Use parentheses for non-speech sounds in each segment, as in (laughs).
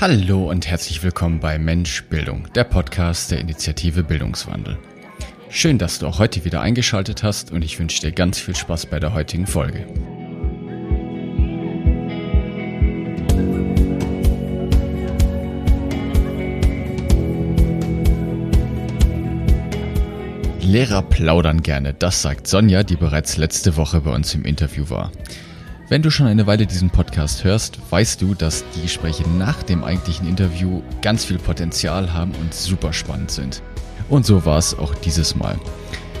Hallo und herzlich willkommen bei Mensch Bildung, der Podcast der Initiative Bildungswandel. Schön, dass du auch heute wieder eingeschaltet hast und ich wünsche dir ganz viel Spaß bei der heutigen Folge. Lehrer plaudern gerne, das sagt Sonja, die bereits letzte Woche bei uns im Interview war. Wenn du schon eine Weile diesen Podcast hörst, weißt du, dass die Gespräche nach dem eigentlichen Interview ganz viel Potenzial haben und super spannend sind. Und so war es auch dieses Mal.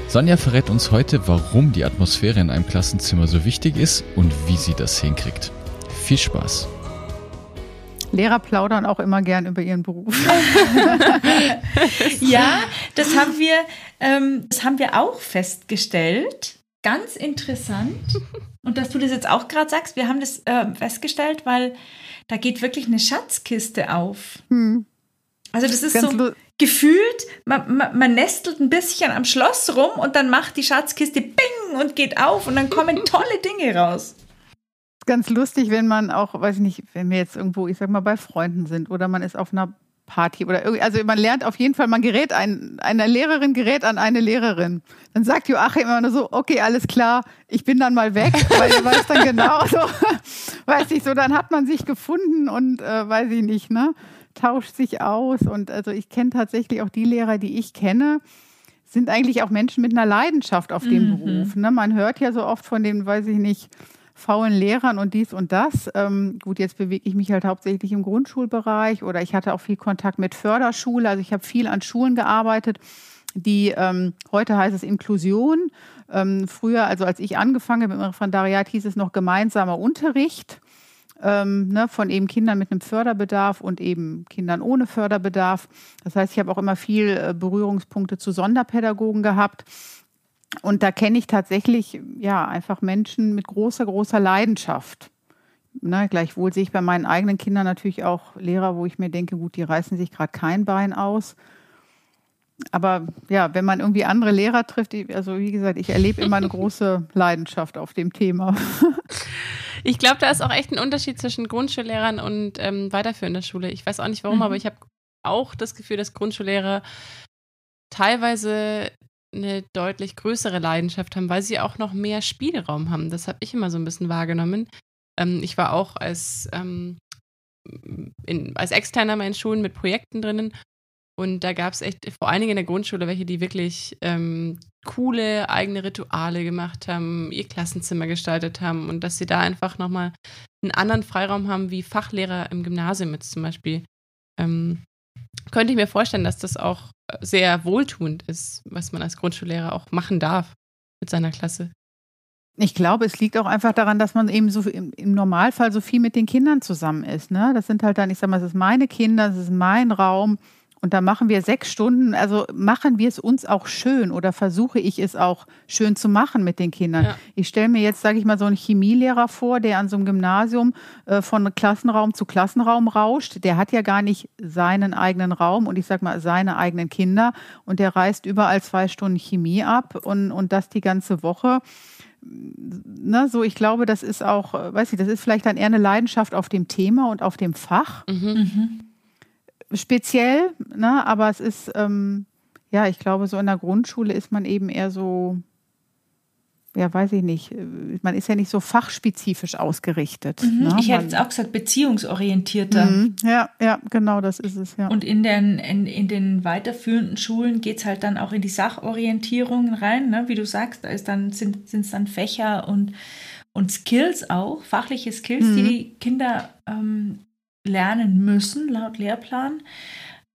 Sonja verrät uns heute, warum die Atmosphäre in einem Klassenzimmer so wichtig ist und wie sie das hinkriegt. Viel Spaß! Lehrer plaudern auch immer gern über ihren Beruf. (laughs) ja, das haben wir, ähm, das haben wir auch festgestellt. Ganz interessant. Und dass du das jetzt auch gerade sagst, wir haben das äh, festgestellt, weil da geht wirklich eine Schatzkiste auf. Hm. Also das ist Ganz so gefühlt, man, man, man, nestelt ein bisschen am Schloss rum und dann macht die Schatzkiste Bing und geht auf und dann kommen (laughs) tolle Dinge raus. Ganz lustig, wenn man auch, weiß ich nicht, wenn wir jetzt irgendwo, ich sag mal, bei Freunden sind oder man ist auf einer Party oder irgendwie, also man lernt auf jeden Fall, man gerät ein, eine Lehrerin gerät an eine Lehrerin. Dann sagt Joachim immer nur so, okay, alles klar, ich bin dann mal weg, (laughs) weil er weiß dann genau so, weiß ich so, dann hat man sich gefunden und äh, weiß ich nicht, ne, tauscht sich aus und also ich kenne tatsächlich auch die Lehrer, die ich kenne, sind eigentlich auch Menschen mit einer Leidenschaft auf dem mhm. Beruf. Ne? Man hört ja so oft von den, weiß ich nicht, faulen Lehrern und dies und das. Ähm, gut, jetzt bewege ich mich halt hauptsächlich im Grundschulbereich oder ich hatte auch viel Kontakt mit Förderschule. Also ich habe viel an Schulen gearbeitet, die ähm, heute heißt es Inklusion. Ähm, früher, also als ich angefangen habe mit dem Referendariat, hieß es noch gemeinsamer Unterricht. Ähm, ne, von eben Kindern mit einem Förderbedarf und eben Kindern ohne Förderbedarf. Das heißt, ich habe auch immer viel äh, Berührungspunkte zu Sonderpädagogen gehabt. Und da kenne ich tatsächlich ja einfach Menschen mit großer, großer Leidenschaft. Na, gleichwohl sehe ich bei meinen eigenen Kindern natürlich auch Lehrer, wo ich mir denke, gut, die reißen sich gerade kein Bein aus. Aber ja, wenn man irgendwie andere Lehrer trifft, also wie gesagt, ich erlebe immer eine (laughs) große Leidenschaft auf dem Thema. (laughs) Ich glaube, da ist auch echt ein Unterschied zwischen Grundschullehrern und ähm, weiterführender Schule. Ich weiß auch nicht warum, mhm. aber ich habe auch das Gefühl, dass Grundschullehrer teilweise eine deutlich größere Leidenschaft haben, weil sie auch noch mehr Spielraum haben. Das habe ich immer so ein bisschen wahrgenommen. Ähm, ich war auch als, ähm, in, als Externer mal Schulen mit Projekten drinnen und da gab es echt, vor allen Dingen in der Grundschule, welche, die wirklich ähm, coole eigene Rituale gemacht haben, ihr Klassenzimmer gestaltet haben und dass sie da einfach nochmal einen anderen Freiraum haben wie Fachlehrer im Gymnasium jetzt zum Beispiel. Ähm, könnte ich mir vorstellen, dass das auch sehr wohltuend ist, was man als Grundschullehrer auch machen darf mit seiner Klasse. Ich glaube, es liegt auch einfach daran, dass man eben so im, im, Normalfall so viel mit den Kindern zusammen ist. Ne? Das sind halt dann, ich sag mal, das ist meine Kinder, das ist mein Raum. Und da machen wir sechs Stunden, also machen wir es uns auch schön oder versuche ich es auch schön zu machen mit den Kindern. Ja. Ich stelle mir jetzt, sage ich mal, so einen Chemielehrer vor, der an so einem Gymnasium äh, von Klassenraum zu Klassenraum rauscht. Der hat ja gar nicht seinen eigenen Raum und ich sage mal seine eigenen Kinder und der reißt überall zwei Stunden Chemie ab und, und das die ganze Woche. Ne, so, ich glaube, das ist auch, äh, weiß ich, das ist vielleicht dann eher eine Leidenschaft auf dem Thema und auf dem Fach. Mhm. Mhm speziell, ne? aber es ist, ähm, ja, ich glaube, so in der Grundschule ist man eben eher so, ja, weiß ich nicht, man ist ja nicht so fachspezifisch ausgerichtet. Mhm. Ne? Ich hätte jetzt auch gesagt, beziehungsorientierter. Mhm. Ja, ja, genau, das ist es, ja. Und in den, in, in den weiterführenden Schulen geht es halt dann auch in die Sachorientierung rein, ne? wie du sagst, da ist dann, sind es dann Fächer und, und Skills auch, fachliche Skills, mhm. die die Kinder ähm, lernen müssen, laut Lehrplan.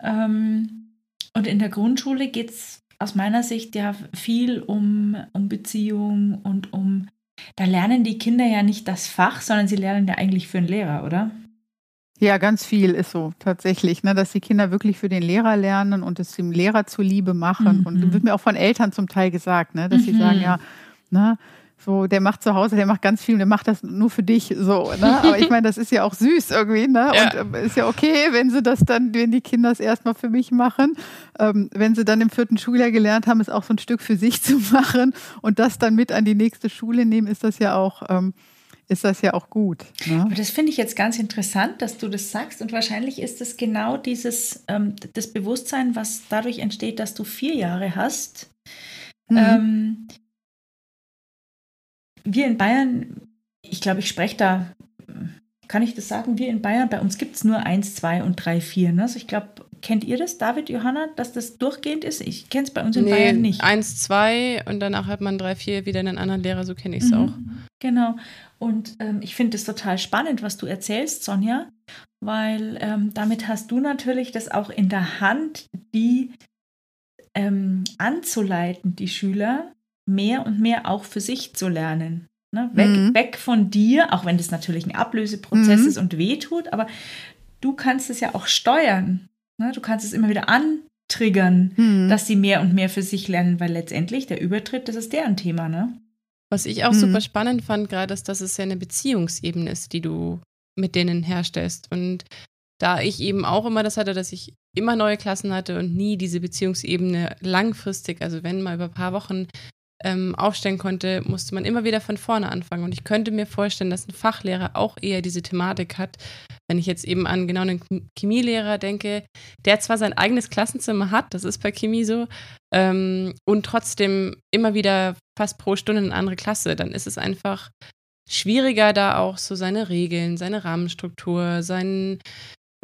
Ähm, und in der Grundschule geht es aus meiner Sicht ja viel um, um Beziehung und um, da lernen die Kinder ja nicht das Fach, sondern sie lernen ja eigentlich für einen Lehrer, oder? Ja, ganz viel ist so tatsächlich, ne, dass die Kinder wirklich für den Lehrer lernen und es dem Lehrer zuliebe machen. Mhm. Und das wird mir auch von Eltern zum Teil gesagt, ne, dass mhm. sie sagen, ja, ne, so, der macht zu Hause, der macht ganz viel der macht das nur für dich. So, ne? (laughs) Aber ich meine, das ist ja auch süß irgendwie, ne? Ja. Und äh, ist ja okay, wenn sie das dann, wenn die Kinder es erstmal für mich machen. Ähm, wenn sie dann im vierten Schuljahr gelernt haben, es auch so ein Stück für sich (laughs) zu machen und das dann mit an die nächste Schule nehmen, ist das ja auch, ähm, ist das ja auch gut. Ne? Aber das finde ich jetzt ganz interessant, dass du das sagst. Und wahrscheinlich ist es genau dieses, ähm, das Bewusstsein, was dadurch entsteht, dass du vier Jahre hast. Mhm. Wir in Bayern, ich glaube, ich spreche da, kann ich das sagen, wir in Bayern, bei uns gibt es nur eins, zwei und drei, vier. Ne? Also ich glaube, kennt ihr das, David, Johanna, dass das durchgehend ist? Ich kenne es bei uns in nee, Bayern nicht. Eins, zwei und danach hat man drei, vier wieder einen anderen Lehrer, so kenne ich es mhm. auch. Genau. Und ähm, ich finde es total spannend, was du erzählst, Sonja, weil ähm, damit hast du natürlich das auch in der Hand, die ähm, anzuleiten, die Schüler mehr und mehr auch für sich zu lernen. Ne? Weg, mhm. weg von dir, auch wenn das natürlich ein Ablöseprozess mhm. ist und wehtut, aber du kannst es ja auch steuern. Ne? Du kannst es immer wieder antriggern, mhm. dass sie mehr und mehr für sich lernen, weil letztendlich der Übertritt, das ist deren Thema, ne? Was ich auch mhm. super spannend fand, gerade ist, dass es ja eine Beziehungsebene ist, die du mit denen herstellst. Und da ich eben auch immer das hatte, dass ich immer neue Klassen hatte und nie diese Beziehungsebene langfristig, also wenn mal über ein paar Wochen ähm, aufstellen konnte, musste man immer wieder von vorne anfangen. Und ich könnte mir vorstellen, dass ein Fachlehrer auch eher diese Thematik hat, wenn ich jetzt eben an genau einen Chemielehrer denke, der zwar sein eigenes Klassenzimmer hat, das ist bei Chemie so, ähm, und trotzdem immer wieder fast pro Stunde eine andere Klasse, dann ist es einfach schwieriger, da auch so seine Regeln, seine Rahmenstruktur, sein,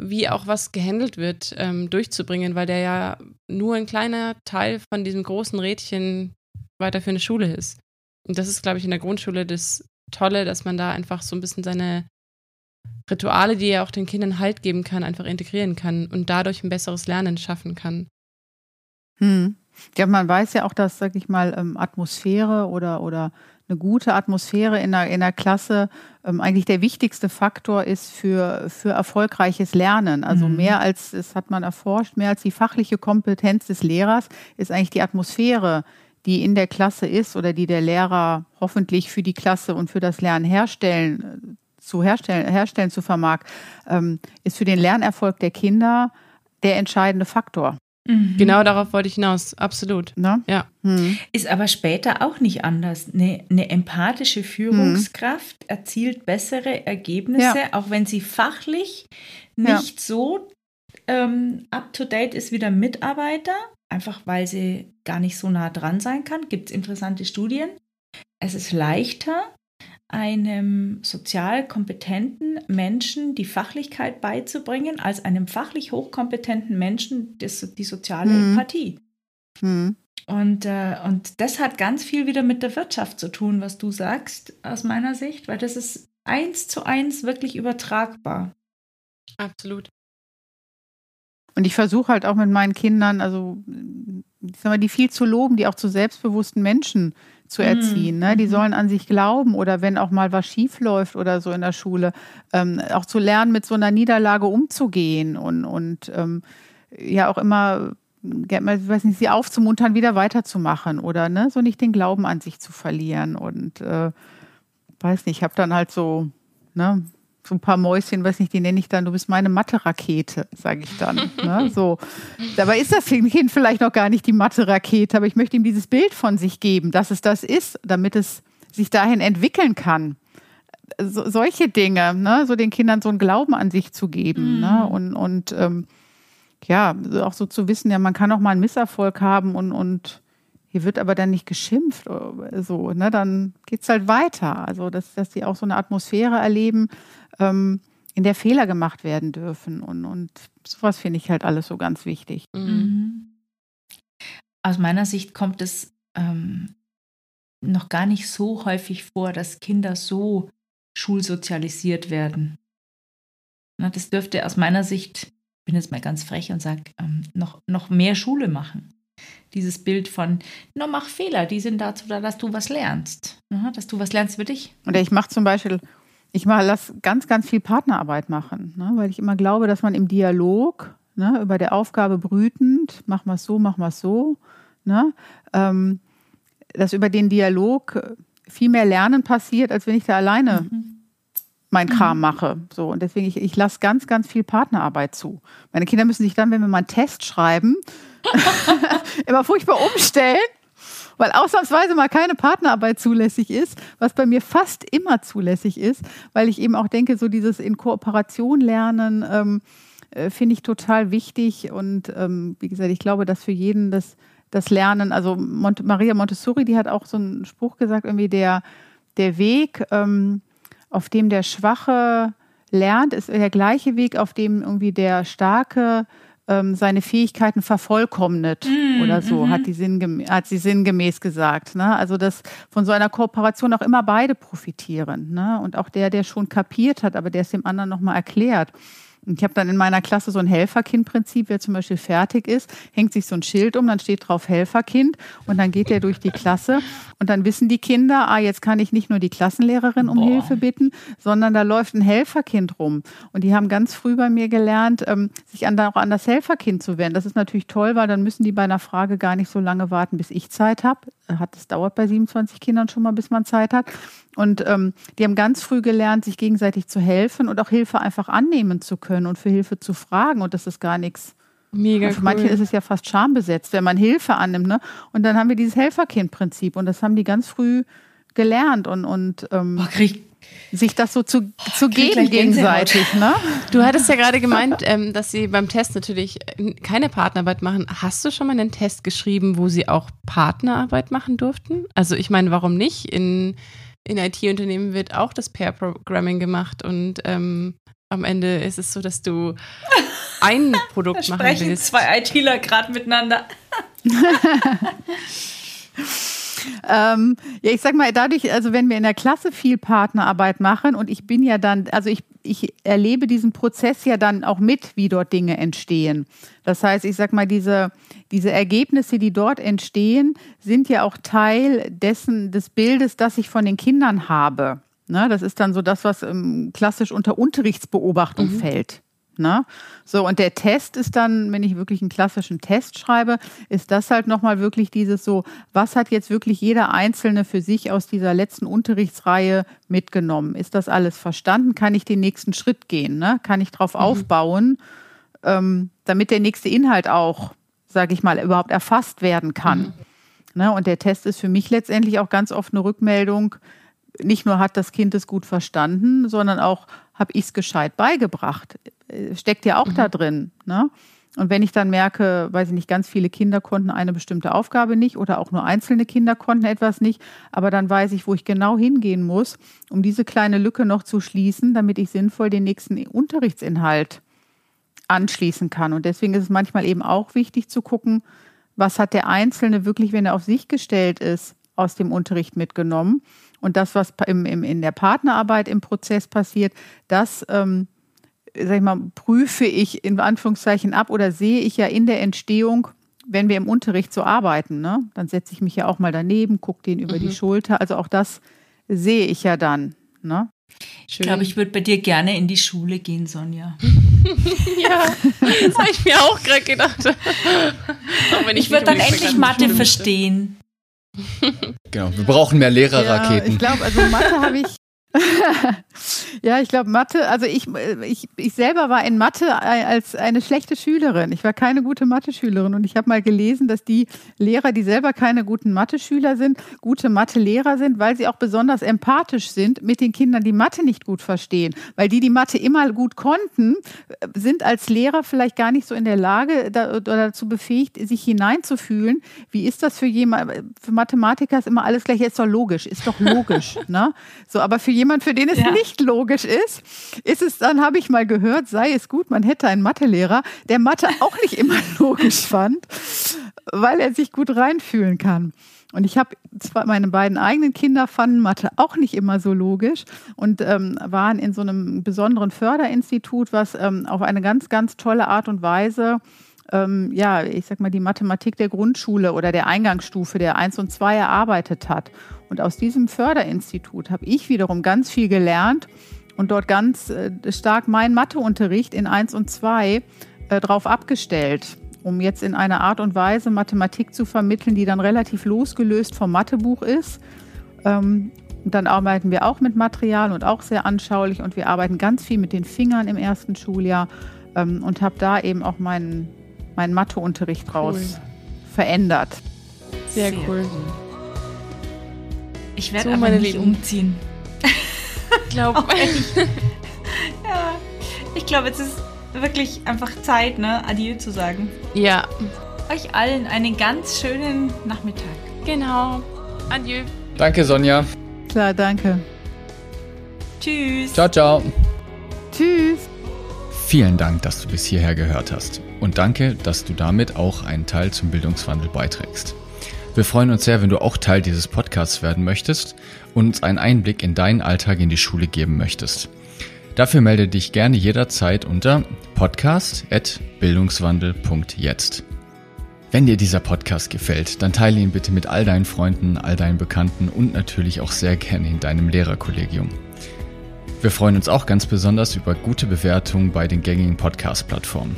wie auch was gehandelt wird, ähm, durchzubringen, weil der ja nur ein kleiner Teil von diesem großen Rädchen weiter für eine Schule ist. Und das ist, glaube ich, in der Grundschule das Tolle, dass man da einfach so ein bisschen seine Rituale, die er auch den Kindern Halt geben kann, einfach integrieren kann und dadurch ein besseres Lernen schaffen kann. Hm. Ja, man weiß ja auch, dass, sag ich mal, ähm, Atmosphäre oder, oder eine gute Atmosphäre in der, in der Klasse ähm, eigentlich der wichtigste Faktor ist für, für erfolgreiches Lernen. Also mhm. mehr als, das hat man erforscht, mehr als die fachliche Kompetenz des Lehrers ist eigentlich die Atmosphäre, die in der Klasse ist oder die der Lehrer hoffentlich für die Klasse und für das Lernen herstellen zu herstellen, herstellen zu vermag, ähm, ist für den Lernerfolg der Kinder der entscheidende Faktor. Mhm. Genau darauf wollte ich hinaus, absolut. Ne? Ja. Mhm. Ist aber später auch nicht anders. Eine, eine empathische Führungskraft mhm. erzielt bessere Ergebnisse, ja. auch wenn sie fachlich nicht ja. so ähm, up-to-date ist wie der Mitarbeiter, einfach weil sie gar nicht so nah dran sein kann. Gibt es interessante Studien. Es ist leichter, einem sozial kompetenten Menschen die Fachlichkeit beizubringen, als einem fachlich hochkompetenten Menschen das, die soziale mhm. Empathie. Mhm. Und, äh, und das hat ganz viel wieder mit der Wirtschaft zu tun, was du sagst, aus meiner Sicht, weil das ist eins zu eins wirklich übertragbar. Absolut. Und ich versuche halt auch mit meinen Kindern, also mal, die viel zu loben, die auch zu selbstbewussten Menschen zu erziehen. Ne? Die mhm. sollen an sich glauben oder wenn auch mal was schief läuft oder so in der Schule, ähm, auch zu lernen, mit so einer Niederlage umzugehen und, und ähm, ja auch immer, ich weiß nicht, sie aufzumuntern, wieder weiterzumachen oder ne, so nicht den Glauben an sich zu verlieren. Und äh, weiß nicht, ich habe dann halt so, ne, so ein paar Mäuschen, weiß nicht, die nenne ich dann, du bist meine Mathe-Rakete, sage ich dann. ne? (laughs) so. Dabei ist das Kind vielleicht noch gar nicht die Mathe-Rakete, aber ich möchte ihm dieses Bild von sich geben, dass es das ist, damit es sich dahin entwickeln kann. So, solche Dinge, ne? so den Kindern so einen Glauben an sich zu geben. Ne? Mhm. Ne? Und, und ähm, ja, auch so zu wissen, ja, man kann auch mal einen Misserfolg haben und, und hier wird aber dann nicht geschimpft, so, ne? dann es halt weiter. Also, dass, dass die auch so eine Atmosphäre erleben, ähm, in der Fehler gemacht werden dürfen. Und, und sowas finde ich halt alles so ganz wichtig. Mhm. mhm. Aus meiner Sicht kommt es ähm, noch gar nicht so häufig vor, dass Kinder so schulsozialisiert werden. Na, das dürfte aus meiner Sicht, bin jetzt mal ganz frech und sage, ähm, noch, noch mehr Schule machen. Dieses Bild von, no, mach Fehler, die sind dazu da, dass du was lernst. Dass du was lernst für dich. Oder ich mache zum Beispiel ich mal lass ganz, ganz viel Partnerarbeit machen, ne? weil ich immer glaube, dass man im Dialog ne, über der Aufgabe brütend, mach mal so, mach mal so, ne, ähm, dass über den Dialog viel mehr Lernen passiert, als wenn ich da alleine mhm. Mein Kram mhm. mache. So und deswegen ich, ich lasse ganz, ganz viel Partnerarbeit zu. Meine Kinder müssen sich dann, wenn wir mal einen Test schreiben, (laughs) (laughs) immer furchtbar umstellen weil ausnahmsweise mal keine Partnerarbeit zulässig ist, was bei mir fast immer zulässig ist, weil ich eben auch denke, so dieses in Kooperation lernen ähm, äh, finde ich total wichtig und ähm, wie gesagt, ich glaube, dass für jeden das, das Lernen, also Mont Maria Montessori, die hat auch so einen Spruch gesagt, irgendwie der, der Weg, ähm, auf dem der Schwache lernt, ist der gleiche Weg, auf dem irgendwie der Starke ähm, seine Fähigkeiten vervollkommnet mm, oder so, mm hat, die sinngemäß, hat sie sinngemäß gesagt. Ne? Also, dass von so einer Kooperation auch immer beide profitieren. Ne? Und auch der, der schon kapiert hat, aber der es dem anderen nochmal erklärt. Und ich habe dann in meiner Klasse so ein Helferkind-Prinzip, wer zum Beispiel fertig ist, hängt sich so ein Schild um, dann steht drauf Helferkind und dann geht er durch die Klasse und dann wissen die Kinder, ah, jetzt kann ich nicht nur die Klassenlehrerin um Boah. Hilfe bitten, sondern da läuft ein Helferkind rum. Und die haben ganz früh bei mir gelernt, ähm, sich an, auch an das Helferkind zu wenden. Das ist natürlich toll, weil dann müssen die bei einer Frage gar nicht so lange warten, bis ich Zeit habe. Hat es dauert bei 27 Kindern schon mal, bis man Zeit hat. Und ähm, die haben ganz früh gelernt, sich gegenseitig zu helfen und auch Hilfe einfach annehmen zu können und für Hilfe zu fragen. Und das ist gar nichts. Mega und für cool. manche ist es ja fast schambesetzt, wenn man Hilfe annimmt. Ne? Und dann haben wir dieses Helferkind-Prinzip und das haben die ganz früh gelernt und, und ähm, Boah, sich das so zu, zu geben gegenseitig. Ne? Du hattest ja gerade gemeint, ähm, dass Sie beim Test natürlich keine Partnerarbeit machen. Hast du schon mal einen Test geschrieben, wo Sie auch Partnerarbeit machen durften? Also ich meine, warum nicht? In in IT-Unternehmen wird auch das Pair-Programming gemacht und ähm, am Ende ist es so, dass du (laughs) ein Produkt machen sprechen willst. zwei ITler gerade miteinander. (laughs) ähm, ja, ich sag mal, dadurch, also wenn wir in der Klasse viel Partnerarbeit machen und ich bin ja dann, also ich, ich erlebe diesen Prozess ja dann auch mit, wie dort Dinge entstehen. Das heißt, ich sag mal, diese, diese Ergebnisse, die dort entstehen, sind ja auch Teil dessen, des Bildes, das ich von den Kindern habe. Ne, das ist dann so das, was ähm, klassisch unter Unterrichtsbeobachtung mhm. fällt. Ne? So, und der Test ist dann, wenn ich wirklich einen klassischen Test schreibe, ist das halt nochmal wirklich dieses so, was hat jetzt wirklich jeder Einzelne für sich aus dieser letzten Unterrichtsreihe mitgenommen? Ist das alles verstanden? Kann ich den nächsten Schritt gehen? Ne? Kann ich darauf mhm. aufbauen, ähm, damit der nächste Inhalt auch, sage ich mal, überhaupt erfasst werden kann? Mhm. Ne? Und der Test ist für mich letztendlich auch ganz oft eine Rückmeldung, nicht nur hat das Kind es gut verstanden, sondern auch habe ich es gescheit beigebracht. Äh, steckt ja auch mhm. da drin. Ne? Und wenn ich dann merke, weiß ich nicht, ganz viele Kinder konnten eine bestimmte Aufgabe nicht oder auch nur einzelne Kinder konnten etwas nicht, aber dann weiß ich, wo ich genau hingehen muss, um diese kleine Lücke noch zu schließen, damit ich sinnvoll den nächsten Unterrichtsinhalt anschließen kann. Und deswegen ist es manchmal eben auch wichtig zu gucken, was hat der Einzelne wirklich, wenn er auf sich gestellt ist, aus dem Unterricht mitgenommen. Und das, was im, im, in der Partnerarbeit im Prozess passiert, das ähm, sag ich mal, prüfe ich in Anführungszeichen ab oder sehe ich ja in der Entstehung, wenn wir im Unterricht so arbeiten. Ne? Dann setze ich mich ja auch mal daneben, gucke den über mhm. die Schulter. Also auch das sehe ich ja dann. Ne? Ich glaube, ich würde bei dir gerne in die Schule gehen, Sonja. (laughs) ja, das habe ich mir auch gerade gedacht. ich, ich würde dann endlich Mathe verstehen. (laughs) Genau, wir brauchen mehr Lehrerraketen. Ja, ich glaube, also Mathe habe ich (laughs) ja, ich glaube Mathe, also ich, ich, ich selber war in Mathe als eine schlechte Schülerin. Ich war keine gute Mathe-Schülerin und ich habe mal gelesen, dass die Lehrer, die selber keine guten Mathe-Schüler sind, gute Mathe-Lehrer sind, weil sie auch besonders empathisch sind mit den Kindern, die Mathe nicht gut verstehen. Weil die, die Mathe immer gut konnten, sind als Lehrer vielleicht gar nicht so in der Lage oder dazu befähigt, sich hineinzufühlen. Wie ist das für jemand, für Mathematiker ist immer alles gleich, ist doch logisch, ist doch logisch. (laughs) ne? So, aber für jemand, für den es ja. nicht logisch ist, ist es dann, habe ich mal gehört, sei es gut, man hätte einen Mathelehrer, der Mathe auch nicht immer (laughs) logisch fand, weil er sich gut reinfühlen kann. Und ich habe zwar meine beiden eigenen Kinder fanden Mathe auch nicht immer so logisch und ähm, waren in so einem besonderen Förderinstitut, was ähm, auf eine ganz, ganz tolle Art und Weise ähm, ja, ich sag mal, die Mathematik der Grundschule oder der Eingangsstufe der 1 und 2 erarbeitet hat. Und aus diesem Förderinstitut habe ich wiederum ganz viel gelernt und dort ganz äh, stark meinen Matheunterricht in 1 und 2 äh, drauf abgestellt, um jetzt in einer Art und Weise Mathematik zu vermitteln, die dann relativ losgelöst vom Mathebuch ist. Ähm, und dann arbeiten wir auch mit Material und auch sehr anschaulich und wir arbeiten ganz viel mit den Fingern im ersten Schuljahr ähm, und habe da eben auch meinen, meinen Matheunterricht draus cool. verändert. Sehr, sehr cool. Ich werde So, aber meine nicht Lieben. umziehen. (laughs) Glaub, Auch wenn ich, ja, ich glaube, jetzt ist wirklich einfach Zeit, ne, Adieu zu sagen. ja, Euch allen einen ganz schönen Nachmittag. genau. Adieu. Danke, Sonja. Klar, danke. Tschüss. Ciao, ciao. Tschüss. Vielen Dank, dass du bis hierher gehört hast. Und danke, dass du damit auch einen Teil zum Bildungswandel beiträgst. Wir freuen uns sehr, wenn du auch Teil dieses Podcasts werden möchtest und uns einen Einblick in deinen Alltag in die Schule geben möchtest. Dafür melde dich gerne jederzeit unter podcast.bildungswandel.jetzt. Wenn dir dieser Podcast gefällt, dann teile ihn bitte mit all deinen Freunden, all deinen Bekannten und natürlich auch sehr gerne in deinem Lehrerkollegium. Wir freuen uns auch ganz besonders über gute Bewertungen bei den gängigen Podcast-Plattformen.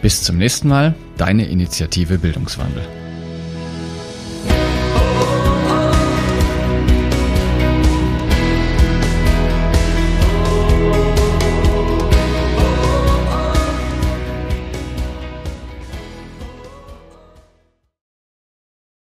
Bis zum nächsten Mal, deine Initiative Bildungswandel.